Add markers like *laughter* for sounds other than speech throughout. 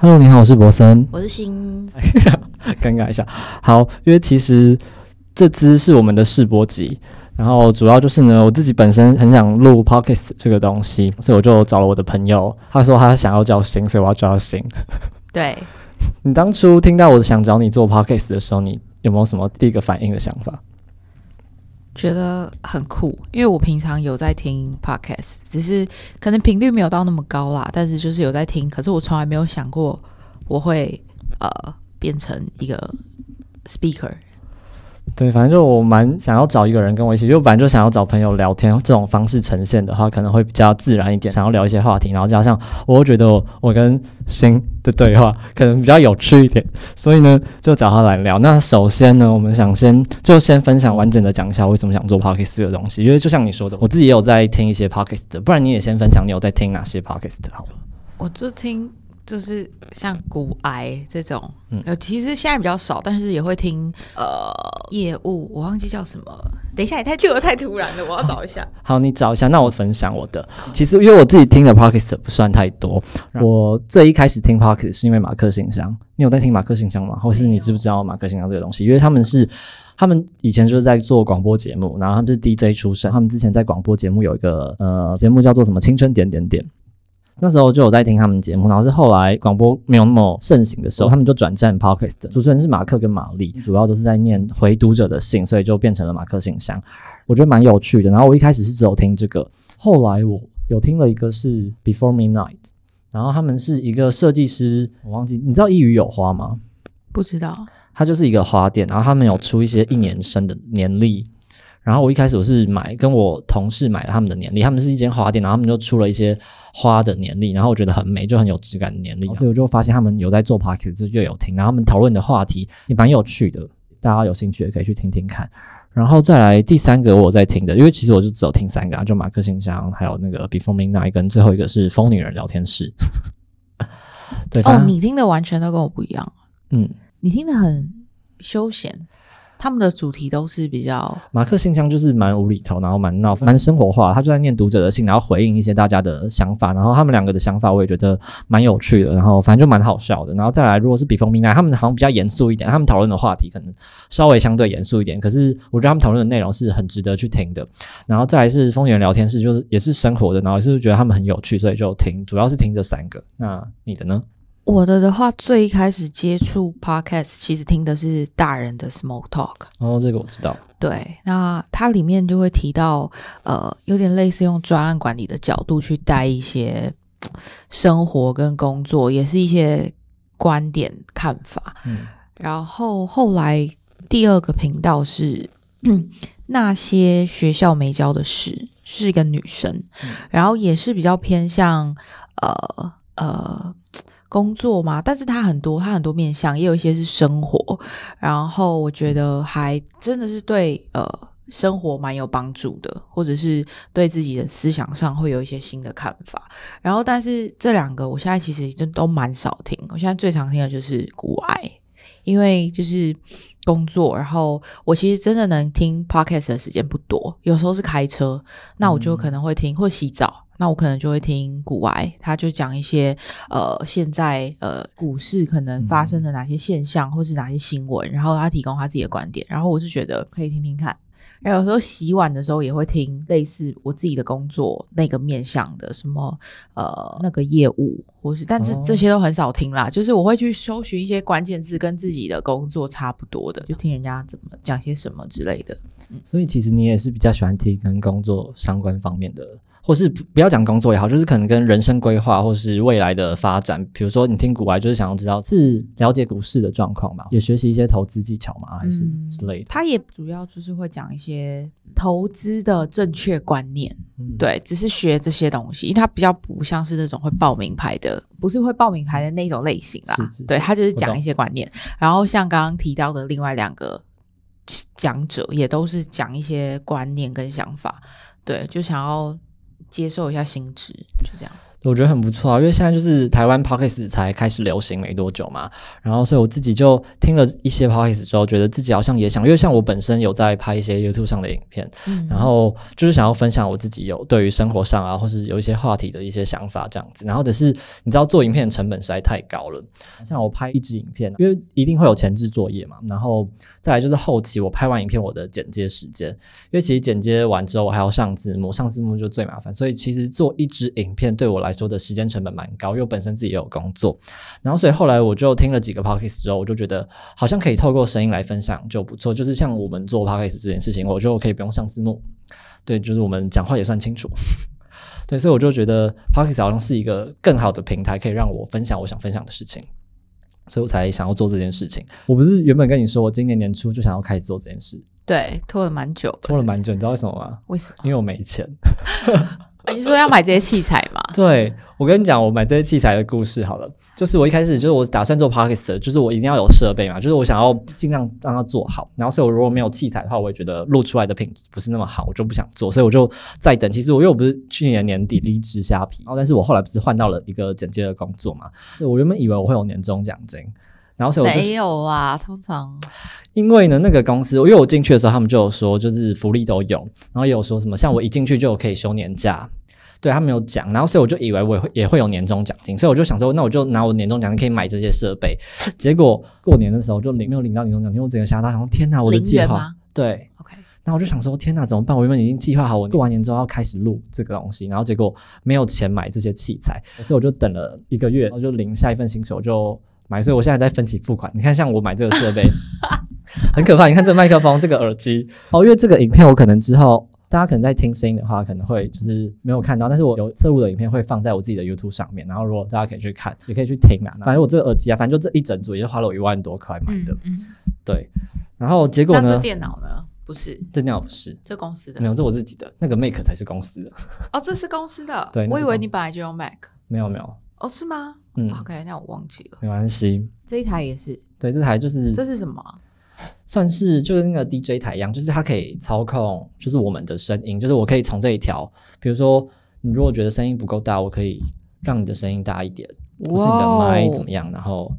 Hello，你好，我是博森。我是新，*laughs* 尴尬一下。好，因为其实这支是我们的试播集，然后主要就是呢，我自己本身很想录 podcast 这个东西，所以我就找了我的朋友，他说他想要叫新，所以我要叫他新。*laughs* 对，你当初听到我想找你做 podcast 的时候，你有没有什么第一个反应的想法？觉得很酷，因为我平常有在听 podcast，只是可能频率没有到那么高啦，但是就是有在听，可是我从来没有想过我会呃变成一个 speaker。对，反正就我蛮想要找一个人跟我一起，因为我本来就想要找朋友聊天，这种方式呈现的话，可能会比较自然一点。想要聊一些话题，然后加上我觉得我跟新的对话可能比较有趣一点，所以呢就找他来聊。那首先呢，我们想先就先分享完整的讲一下为什么想做 podcast 这个东西，因为就像你说的，我自己也有在听一些 podcast 的，不然你也先分享你有在听哪些 podcast 好了。我就听。就是像骨癌这种，呃，其实现在比较少，但是也会听。呃，业务我忘记叫什么，等一下也太就太突然了，我要找一下。*laughs* 好，你找一下，那我分享我的。其实因为我自己听的 podcast 不算太多，我最一开始听 podcast 是因为马克信箱。你有在听马克信箱吗？或是你知不知道马克信箱这个东西？因为他们是他们以前就是在做广播节目，然后他们是 DJ 出身，他们之前在广播节目有一个呃节目叫做什么青春点点点。那时候就有在听他们节目，然后是后来广播没有那么盛行的时候，他们就转战 podcast。主持人是马克跟玛丽，主要都是在念回读者的信，所以就变成了马克信箱。我觉得蛮有趣的。然后我一开始是只有听这个，后来我有听了一个是 Before Midnight，然后他们是一个设计师，我忘记你知道一语有花吗？不知道，它就是一个花店，然后他们有出一些一年生的年历。然后我一开始我是买跟我同事买了他们的年历，他们是一间花店，然后他们就出了一些花的年历，然后我觉得很美，就很有质感的年历，所以我就发现他们有在做 p a r k 就有听，然后他们讨论的话题也蛮有趣的，大家有兴趣也可以去听听看。然后再来第三个我在听的，因为其实我就只有听三个，就马克信箱，还有那个 Before Midnight，跟最后一个是疯女人聊天室。对哦，你听的完全都跟我不一样，嗯，你听的很休闲。他们的主题都是比较马克信箱，就是蛮无厘头，然后蛮闹，蛮生活化。他就在念读者的信，然后回应一些大家的想法。然后他们两个的想法，我也觉得蛮有趣的。然后反正就蛮好笑的。然后再来，如果是比风明奈，他们好像比较严肃一点，他们讨论的话题可能稍微相对严肃一点。可是我觉得他们讨论的内容是很值得去听的。然后再来是风言聊天室，就是也是生活的，然后也是觉得他们很有趣，所以就听，主要是听这三个。那你的呢？我的的话，最一开始接触 podcast，其实听的是大人的 smoke talk。哦，这个我知道。对，那它里面就会提到，呃，有点类似用专案管理的角度去带一些生活跟工作，也是一些观点看法。嗯。然后后来第二个频道是 *clears throat* 那些学校没教的事，是一个女生，然后也是比较偏向呃呃。工作嘛，但是他很多，他很多面向，也有一些是生活，然后我觉得还真的是对呃生活蛮有帮助的，或者是对自己的思想上会有一些新的看法。然后，但是这两个我现在其实真都蛮少听，我现在最常听的就是古爱，因为就是工作，然后我其实真的能听 podcast 的时间不多，有时候是开车，那我就可能会听或洗澡。那我可能就会听古外，他就讲一些呃，现在呃股市可能发生的哪些现象，或是哪些新闻，然后他提供他自己的观点，然后我是觉得可以听听看。然后有时候洗碗的时候也会听类似我自己的工作那个面向的什么呃那个业务，或是但是这些都很少听啦。就是我会去搜寻一些关键字跟自己的工作差不多的，就听人家怎么讲些什么之类的。所以其实你也是比较喜欢听跟工作相关方面的。或是不要讲工作也好，就是可能跟人生规划或是未来的发展，比如说你听股外，就是想要知道是了解股市的状况嘛，也学习一些投资技巧嘛，还是之类的。他也主要就是会讲一些投资的正确观念，对，只是学这些东西，因为他比较不像是那种会报名牌的，不是会报名牌的那种类型啦。对他就是讲一些观念，然后像刚刚提到的另外两个讲者，也都是讲一些观念跟想法，对，就想要。接受一下新知，就这样。我觉得很不错啊，因为现在就是台湾 podcast 才开始流行没多久嘛，然后所以我自己就听了一些 podcast 之后，觉得自己好像也想，因为像我本身有在拍一些 YouTube 上的影片，嗯然后就是想要分享我自己有对于生活上啊，或是有一些话题的一些想法这样子。然后的是你知道做影片的成本实在太高了，像我拍一支影片，因为一定会有前置作业嘛，然后再来就是后期我拍完影片我的剪接时间，因为其实剪接完之后我还要上字幕，上字幕就最麻烦，所以其实做一支影片对我来说的时间成本蛮高，因为我本身自己也有工作，然后所以后来我就听了几个 podcast 之后，我就觉得好像可以透过声音来分享就不错，就是像我们做 podcast 这件事情，我就可以不用上字幕，对，就是我们讲话也算清楚。*laughs* 对，所以我就觉得 Podcast 好像是一个更好的平台，可以让我分享我想分享的事情，所以我才想要做这件事情。我不是原本跟你说，我今年年初就想要开始做这件事，对，拖了蛮久，拖了蛮久，你知道为什么吗？为什么？因为我没钱。*laughs* 你说要买这些器材吗？对我跟你讲，我买这些器材的故事好了，就是我一开始就是我打算做 Podcast，就是我一定要有设备嘛，就是我想要尽量让它做好。然后所以我如果没有器材的话，我也觉得录出来的品质不是那么好，我就不想做，所以我就在等。其实我因为我不是去年年底离职虾皮，然后但是我后来不是换到了一个剪接的工作嘛，我原本以为我会有年终奖金。然后所以我就没有啊，通常因为呢，那个公司，因为我进去的时候，他们就有说，就是福利都有，然后也有说什么，像我一进去就可以休年假，对他没有讲，然后所以我就以为我也会也会有年终奖金，所以我就想说，那我就拿我年终奖金可以买这些设备。*laughs* 结果过年的时候就领没有领到年终奖金，我整个吓到，想说天哪，我的计划对。OK，然后我就想说，天哪，怎么办？我原本已经计划好，我过完年之后要开始录这个东西，然后结果没有钱买这些器材，所以我就等了一个月，然后就领下一份薪水，我就买。所以我现在在分期付款。你看，像我买这个设备，很可怕。你看这个麦克风、这个耳机，哦，因为这个影片我可能之后大家可能在听声音的话，可能会就是没有看到，但是我有侧录的影片会放在我自己的 YouTube 上面，然后如果大家可以去看，也可以去听啊。反正我这个耳机啊，反正就这一整组也就花了我一万多块买的，嗯，对。然后结果呢那这？电脑呢？不是，这电脑不是。这公司的没有，这我自己的，那个 Make 才是公司的。哦，这是公司的。*laughs* 对我以为你本来就用 Mac。没有没有，哦，是吗？嗯，OK，那我忘记了。没关系。这一台也是，对，这台就是这是什么啊？算是就跟那个 DJ 台一样，就是它可以操控，就是我们的声音，就是我可以从这一条，比如说你如果觉得声音不够大，我可以让你的声音大一点，或是你的麦怎么样，然后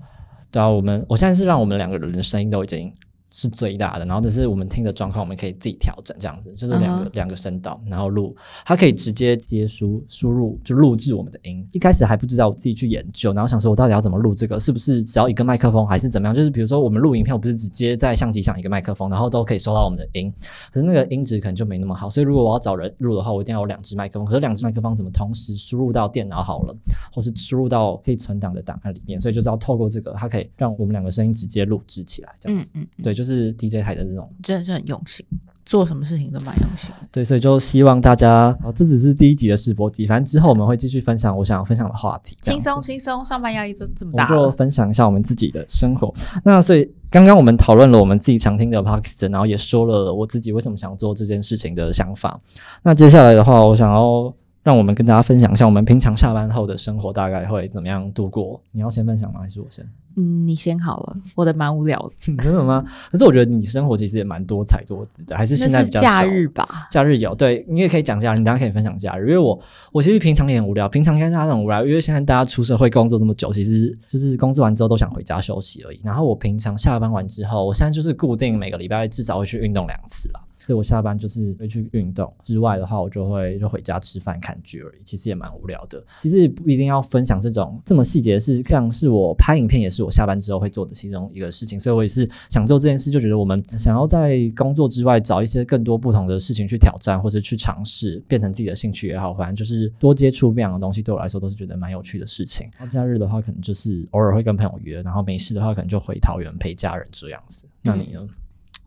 对啊，我们我现在是让我们两个人的声音都已经。是最大的，然后只是我们听的状况，我们可以自己调整，这样子就是两个、两个声道，然后录，它可以直接接输输入就录制我们的音。一开始还不知道，我自己去研究，然后想说我到底要怎么录这个，是不是只要一个麦克风，还是怎么样？就是比如说我们录影片，我不是直接在相机上一个麦克风，然后都可以收到我们的音，可是那个音质可能就没那么好。所以如果我要找人录的话，我一定要有两只麦克风。可是两只麦克风怎么同时输入到电脑好了，或是输入到可以存档的档案里面？所以就是要透过这个，它可以让我们两个声音直接录制起来，这样子。嗯嗯，对，就是 DJ 台的这种。真的是很用心，做什么事情都蛮用心。对，所以就希望大家，哦，这只是第一集的试播集，反正之后我们会继续分享我想要分享的话题，轻松轻松，上班压力就这么我们就。分享一下我们自己的生活。那所以刚刚我们讨论了我们自己常听的 p a k i s t 然后也说了我自己为什么想做这件事情的想法。那接下来的话，我想要让我们跟大家分享一下我们平常下班后的生活大概会怎么样度过。你要先分享吗？还是我先？嗯，你先好了，我的蛮无聊的。*laughs* 真的吗？可是我觉得你生活其实也蛮多彩多姿的，还是现在比较少假日吧？假日有，对你也可以讲假日，你大家可以分享假日，因为我我其实平常也很无聊，平常跟大家很无聊，因为现在大家出社会工作这么久，其实就是工作完之后都想回家休息而已。然后我平常下班完之后，我现在就是固定每个礼拜至少会去运动两次啦。所以我下班就是会去运动，之外的话，我就会就回家吃饭看剧而已，其实也蛮无聊的。其实也不一定要分享这种这么细节的事，像是我拍影片也是我下班之后会做的其中一个事情，所以我也是想做这件事，就觉得我们想要在工作之外找一些更多不同的事情去挑战或者去尝试，变成自己的兴趣也好，反正就是多接触不一样的东西，对我来说都是觉得蛮有趣的事情。然后假日的话，可能就是偶尔会跟朋友约，然后没事的话，可能就回桃园陪家人这样子。那你呢？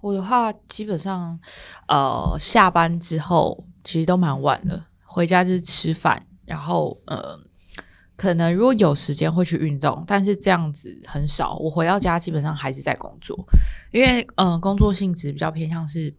我的话，基本上，呃，下班之后其实都蛮晚的，回家就是吃饭，然后呃，可能如果有时间会去运动，但是这样子很少。我回到家基本上还是在工作，因为嗯、呃，工作性质比较偏向是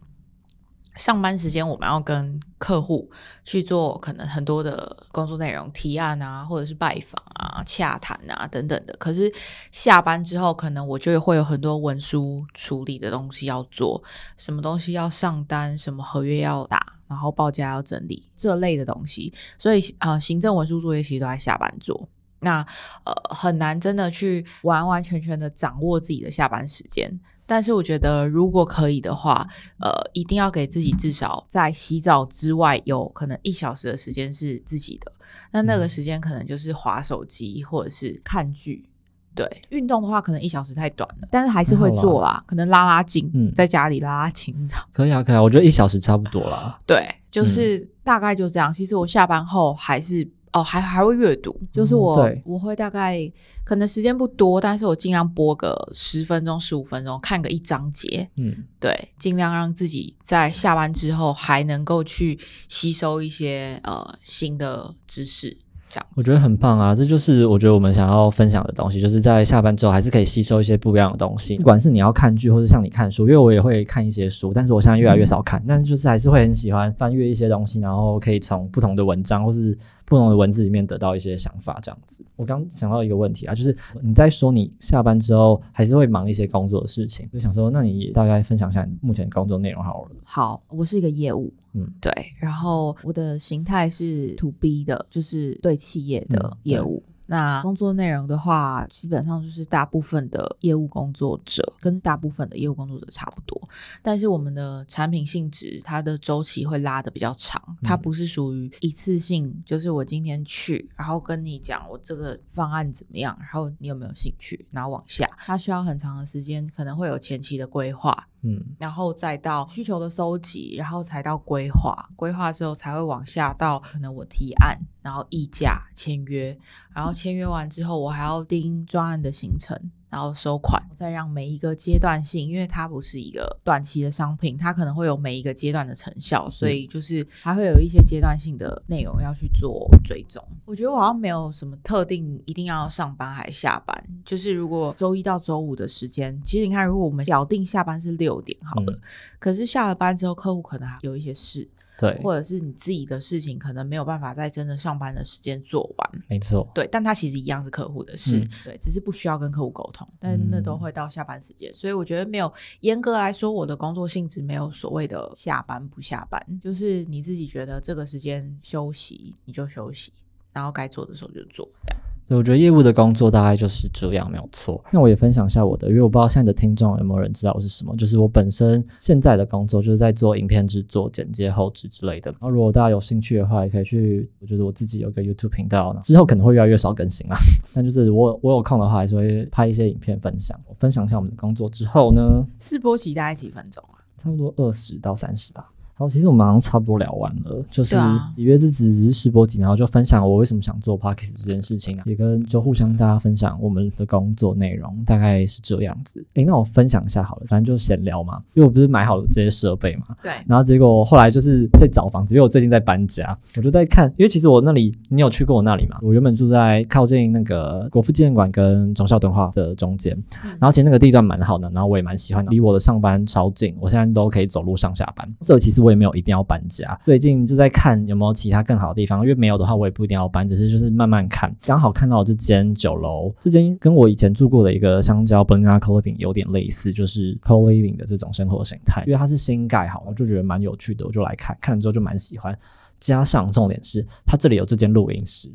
上班时间，我们要跟客户去做可能很多的工作内容、提案啊，或者是拜访啊、洽谈啊等等的。可是下班之后，可能我就会有很多文书处理的东西要做，什么东西要上单，什么合约要打，然后报价要整理这类的东西，所以呃，行政文书作业其实都在下班做。那呃很难真的去完完全全的掌握自己的下班时间，但是我觉得如果可以的话，呃，一定要给自己至少在洗澡之外有可能一小时的时间是自己的，那那个时间可能就是划手机或者是看剧。对，运动的话可能一小时太短了，但是还是会做啦，可能拉拉筋，嗯在家里拉拉筋，这样。可以啊，可以啊，我觉得一小时差不多啦。对，就是大概就这样。其实我下班后还是哦，还还会阅读，就是我、对我会大概可能时间不多，但是我尽量播个十分钟、十五分钟，看个一章节。嗯，对，尽量让自己在下班之后还能够去吸收一些呃新的知识，这样。我觉得很棒啊，这就是我觉得我们想要分享的东西，就是在下班之后还是可以吸收一些不一样的东西。不管是你要看剧，或是像你看书，因为我也会看一些书，但是我现在越来越少看，但是就是还是会很喜欢翻阅一些东西，然后可以从不同的文章或是不同的文字里面得到一些想法，这样子。我刚想到一个问题啊，就是你在说你下班之后还是会忙一些工作的事情，就想说，那你也大概分享一下你目前工作内容好了。好，我是一个业务，嗯，对，然后我的形态是 to B 的，就是对企业的嗯业务。那工作内容的话，基本上就是大部分的业务工作者跟大部分的业务工作者差不多，但是我们的产品性质它的周期会拉的比较长，它不是属于一次性，就是我今天去，然后跟你讲我这个方案怎么样，然后你有没有兴趣，然后往下，它需要很长的时间，可能会有前期的规划，嗯。然后再到需求的收集，然后才到规划，规划之后才会往下到可能我提案，然后议价、签约，然后签约完之后，我还要盯专案的行程，然后收款，再让每一个阶段性，因为它不是一个短期的商品，它可能会有每一个阶段的成效，所以就是还会有一些阶段性的内容要去做追踪。我觉得我好像没有什么特定一定要上班还下班，就是如果周一到周五的时间，其实你看，如果我们咬定下班是六点好了，嗯可是下了班之后，客户可能还有一些事，对，或者是你自己的事情，可能没有办法在真的上班的时间做完。没错。对，但它其实一样是客户的事，嗯对，只是不需要跟客户沟通，但那都会到下班时间，所以我觉得没有严格来说，我的工作性质没有所谓的下班不下班，就是你自己觉得这个时间休息你就休息，然后该做的时候就做，这样。对，我觉得业务的工作大概就是这样，没有错。那我也分享一下我的，因为我不知道现在的听众有没有人知道我是什么。就是我本身现在的工作就是在做影片制作、剪接、后置之类的。然后如果大家有兴趣的话，也可以去，我觉得我自己有个 YouTube 频道，之后可能会越来越少更新啦。*laughs* 但就是我我有空的话，还是会拍一些影片分享。我分享一下我们的工作之后呢，试播期大概几分钟啊？差不多二十到三十吧。好，其实我们好像差不多聊完了，就是约之只是试播集，然后就分享我为什么想做 podcast 这件事情啊，也跟就互相大家分享我们的工作内容，大概是这样子。诶，那我分享一下好了，反正就闲聊嘛，因为我不是买好了这些设备嘛，对，然后结果后来就是在找房子，因为我最近在搬家，我就在看，因为其实我那里，你有去过我那里吗？我原本住在靠近那个国父纪念馆跟忠孝敦化的中间，然后其实那个地段蛮好的，然后我也蛮喜欢的，离我的上班超近，我现在都可以走路上下班，所以其实我也没有一定要搬家，最近就在看有没有其他更好的地方，因为没有的话我也不一定要搬，只是就是慢慢看，刚好看到这间酒楼，这间跟我以前住过的一个香蕉 banana co living 有点类似，就是 co living 的这种生活形态，因为它是新盖好，我就觉得蛮有趣的，我就来看，看了之后就蛮喜欢，加上重点是它这里有这间录音室，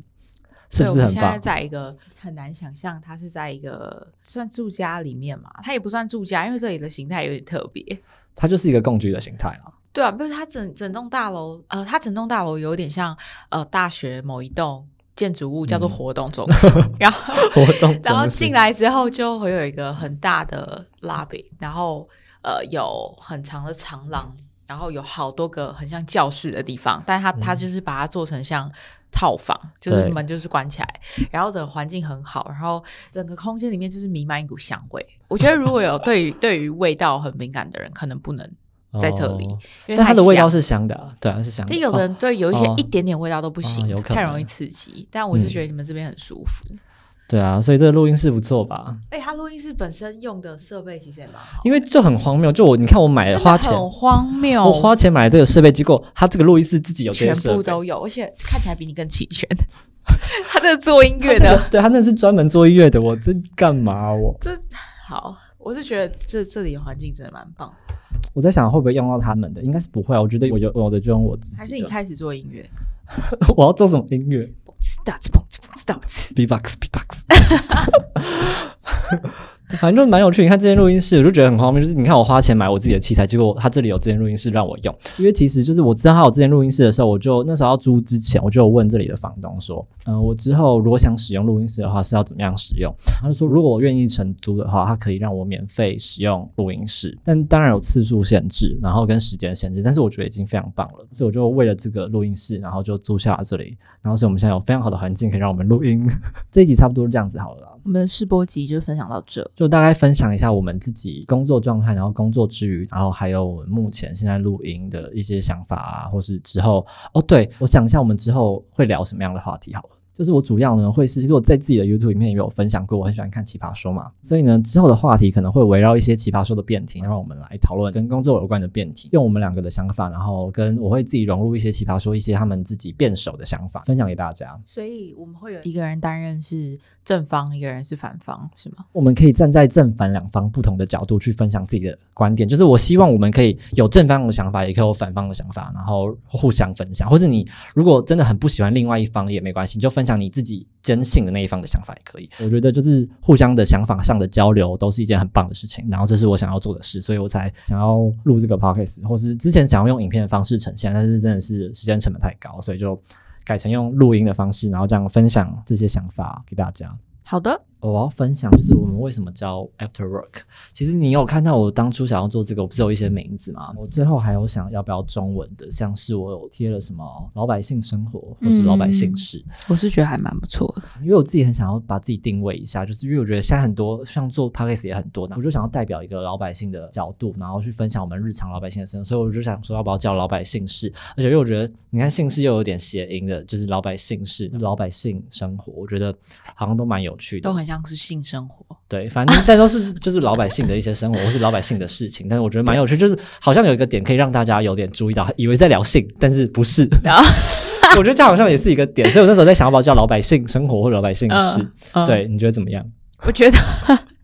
是不是很棒现在棒？在一个很难想象，它是在一个算住家里面嘛？它也不算住家，因为这里的形态有点特别。它就是一个共居的形态啦。对啊，不是它整整栋大楼，呃，它整栋大楼有点像呃大学某一栋建筑物，叫做活动中心，*laughs* 然后活动然后进来之后就会有一个很大的 lobby，然后呃有很长的长廊，然后有好多个很像教室的地方，但它它就是把它做成像套房，就是门就是关起来，然后整个环境很好，然后整个空间里面就是弥漫一股香味。我觉得如果有对于对于味道很敏感的人，可能不能在这里，哦因为太但它的味道是香的、啊，对啊，是香的。但有的人对有一些哦一点点味道都不行，哦有可能太容易刺激。但我是嗯觉得你们这边很舒服。对啊，所以这个录音室不错吧？哎、它录音室本身用的设备其实也蛮好，因为就很荒谬，就我你看我买了花钱，很荒谬，我花钱买了这个设备，结果它这个录音室自己有全部都有，而且看起来比你更齐全。*laughs* 他这个做音乐的，对他那是专门做音乐的，我这干嘛我？这好，我是觉得这这里的环境真的蛮棒。我在想会不会用到他们的，应该是不会啊。我觉得我有我的就用我自己的。还是你开始做音乐 *laughs* 我要做什么音乐不知道，不知道，不知道？B-box B-box。*laughs* 反正就蛮有趣。你看这间录音室，我就觉得很荒谬。就是你看我花钱买我自己的器材，结果他这里有这间录音室让我用。因为其实就是我知道他有这间录音室的时候，我就那时候要租之前，我就问这里的房东说，嗯、我之后如果想使用录音室的话，是要怎么样使用？他就说，如果我愿意承租的话，他可以让我免费使用录音室，但当然有次数限制，然后跟时间限制。但是我觉得已经非常棒了，所以我就为了这个录音室，然后就租下了这里。然后所以我们现在有非常好的环境可以让我们录音。*laughs* 这一集差不多这样子好了。我们的试播集就分享到这。就大概分享一下我们自己工作状态，然后工作之余，然后还有我们目前现在录音的一些想法啊，或是之后哦，对我想一下我们之后会聊什么样的话题好了。就是我主要呢会是，其实我在自己的 YouTube 影片也有分享过，我很喜欢看奇葩说嘛，所以呢之后的话题可能会围绕一些奇葩说的辩题，让我们来讨论跟工作有关的辩题，用我们两个的想法，然后跟我会自己融入一些奇葩说一些他们自己辩手的想法，分享给大家。所以我们会有一个人担任是正方，一个人是反方，是吗？我们可以站在正反两方不同的角度去分享自己的观点，就是我希望我们可以有正方的想法，也可以有反方的想法，然后互相分享。或者你如果真的很不喜欢另外一方也没关系，你就分享你自己坚信的那一方的想法也可以。我觉得就是互相的想法上的交流都是一件很棒的事情，然后这是我想要做的事，所以我才想要录这个 podcast，或是之前想要用影片的方式呈现，但是真的是时间成本太高，所以就改成用录音的方式，然后这样分享这些想法给大家。好的，我要分享就是我们为什么叫 After Work。其实你有看到我当初想要做这个，我不是有一些名字吗？我最后还有想要不要中文的，像是我有贴了什么老百姓生活，或是老百姓事。我是觉得还蛮不错的。因为我自己很想要把自己定位一下，就是因为我觉得现在很多像做 podcast 也很多，我就想要代表一个老百姓的角度，然后去分享我们日常老百姓的生活，所以我就想说要不要叫老百姓事，而且因为我觉得你看姓氏又有点谐音的，就是老百姓事、老百姓生活，我觉得好像都蛮有趣的，都很像是性生活。对，反正再都是就是老百姓的一些生活，或是老百姓的事情，但是我觉得蛮有趣，就是好像有一个点可以让大家有点注意到，以为在聊性，但是不是。我觉得这好像也是一个点，所以我那时候在想要不要叫老百姓生活或老百姓事。嗯对，你觉得怎么样？我觉得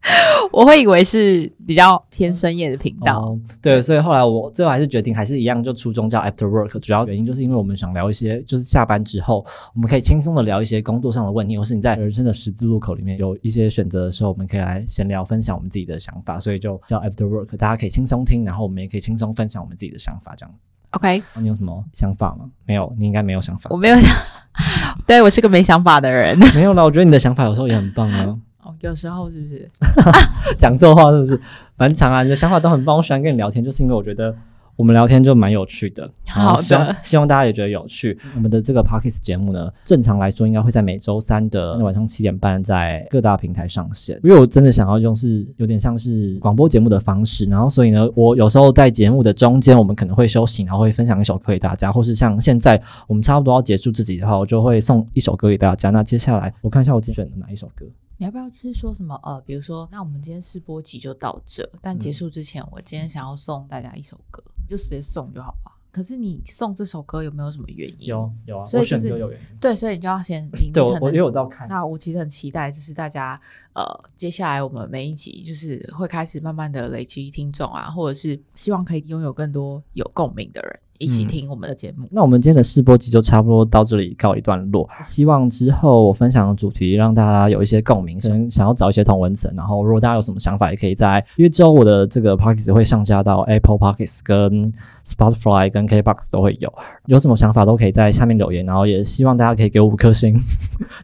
*laughs* 我会以为是比较偏深夜的频道。哦，对，所以后来我最后还是决定还是一样，就初衷叫 After Work。主要原因就是因为我们想聊一些，就是下班之后，我们可以轻松的聊一些工作上的问题，或是你在人生的十字路口里面有一些选择的时候，我们可以来闲聊，分享我们自己的想法，所以就叫 After Work，大家可以轻松听，然后我们也可以轻松分享我们自己的想法，这样子。OK，那你有什么想法吗？没有，你应该没有想法我。没有想，*laughs* 对我是个没想法的人。*laughs* 没有啦，我觉得你的想法有时候也很棒啊。哦，有时候是不是？*laughs* 讲错话是不是？蛮长啊，你的想法都很棒，我喜欢跟你聊天，就是因为我觉得我们聊天就蛮有趣的。好的希望希望大家也觉得有趣。我们的这个 Pockets 节目呢，正常来说应该会在每周三的晚上七点半在各大平台上线。因为我真的想要用是有点像是广播节目的方式，然后所以呢，我有时候在节目的中间，我们可能会休息，然后会分享一首歌给大家，或是像现在我们差不多要结束自己的话，我就会送一首歌给大家。那接下来我看一下我今天选的哪一首歌。你要不要就是说什么？呃，比如说，那我们今天试播集就到这，但结束之前，我今天想要送大家一首歌，就直接送就好了。可是你送这首歌有没有什么原因？有有啊，所以就是选歌有原因。对，所以你就要先听。*laughs* 对，我我因为我都要看。那我其实很期待，就是大家呃，接下来我们每一集就是会开始慢慢的累积听众啊，或者是希望可以拥有更多有共鸣的人一起嗯听我们的节目。那我们今天的试播集就差不多到这里告一段落。希望之后我分享的主题让大家有一些共鸣，想想要找一些同文层。然后如果大家有什么想法，也可以在因为之后我的这个 Pockets 会上架到 Apple Pockets 跟 Spotify 跟 KBox 都会有，有什么想法都可以在下面留言。然后也希望大家可以给我五颗星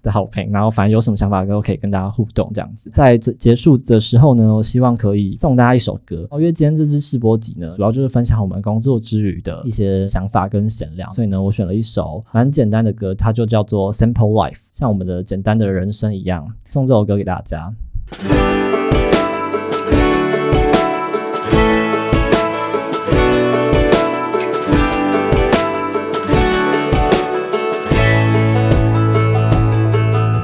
的好评。然后反正有什么想法都可以跟大家互动这样子。在最结束的时候呢，我希望可以送大家一首歌。哦因为今天这支试播集呢，主要就是分享我们工作之余的一些些想法跟闲聊，所以呢，我选了一首蛮简单的歌，它就叫做《Simple Life》，像我们的简单的人生一样，送这首歌给大家。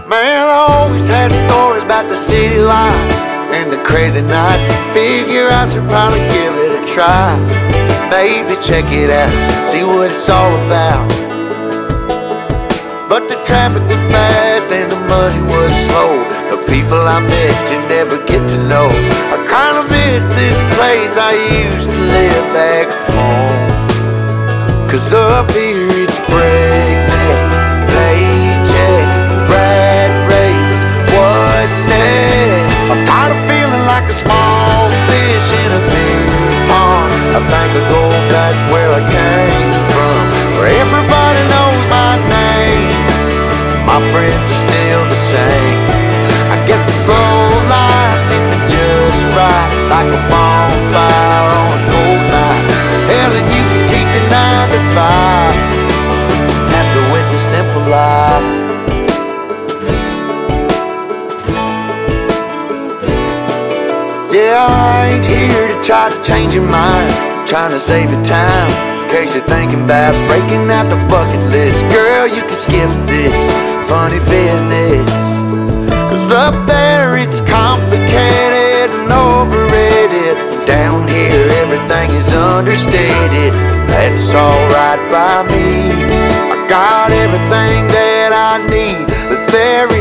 Man, always had stories about the city life and the crazy nights. Figure I should probably give it a try. Maybe check it out, see what it's all about. But the traffic was fast and the money was slow. The people I met you never get to know. I kinda miss this place I used to live back home. Cause up here it's breakneck, paycheck, rat race. What's next? I'm tired of feeling like a small fish in a big. I think I'll go back where I came from, where everybody knows my name. My friends are still the same. I guess the slow life hit me just right, like a bonfire try to change your mind. Trying to save your time. In case you're thinking about breaking out the bucket list. Girl, you can skip this funny business. Cause up there it's complicated and overrated. Down here everything is understated. That's alright by me. I got everything that I need. But there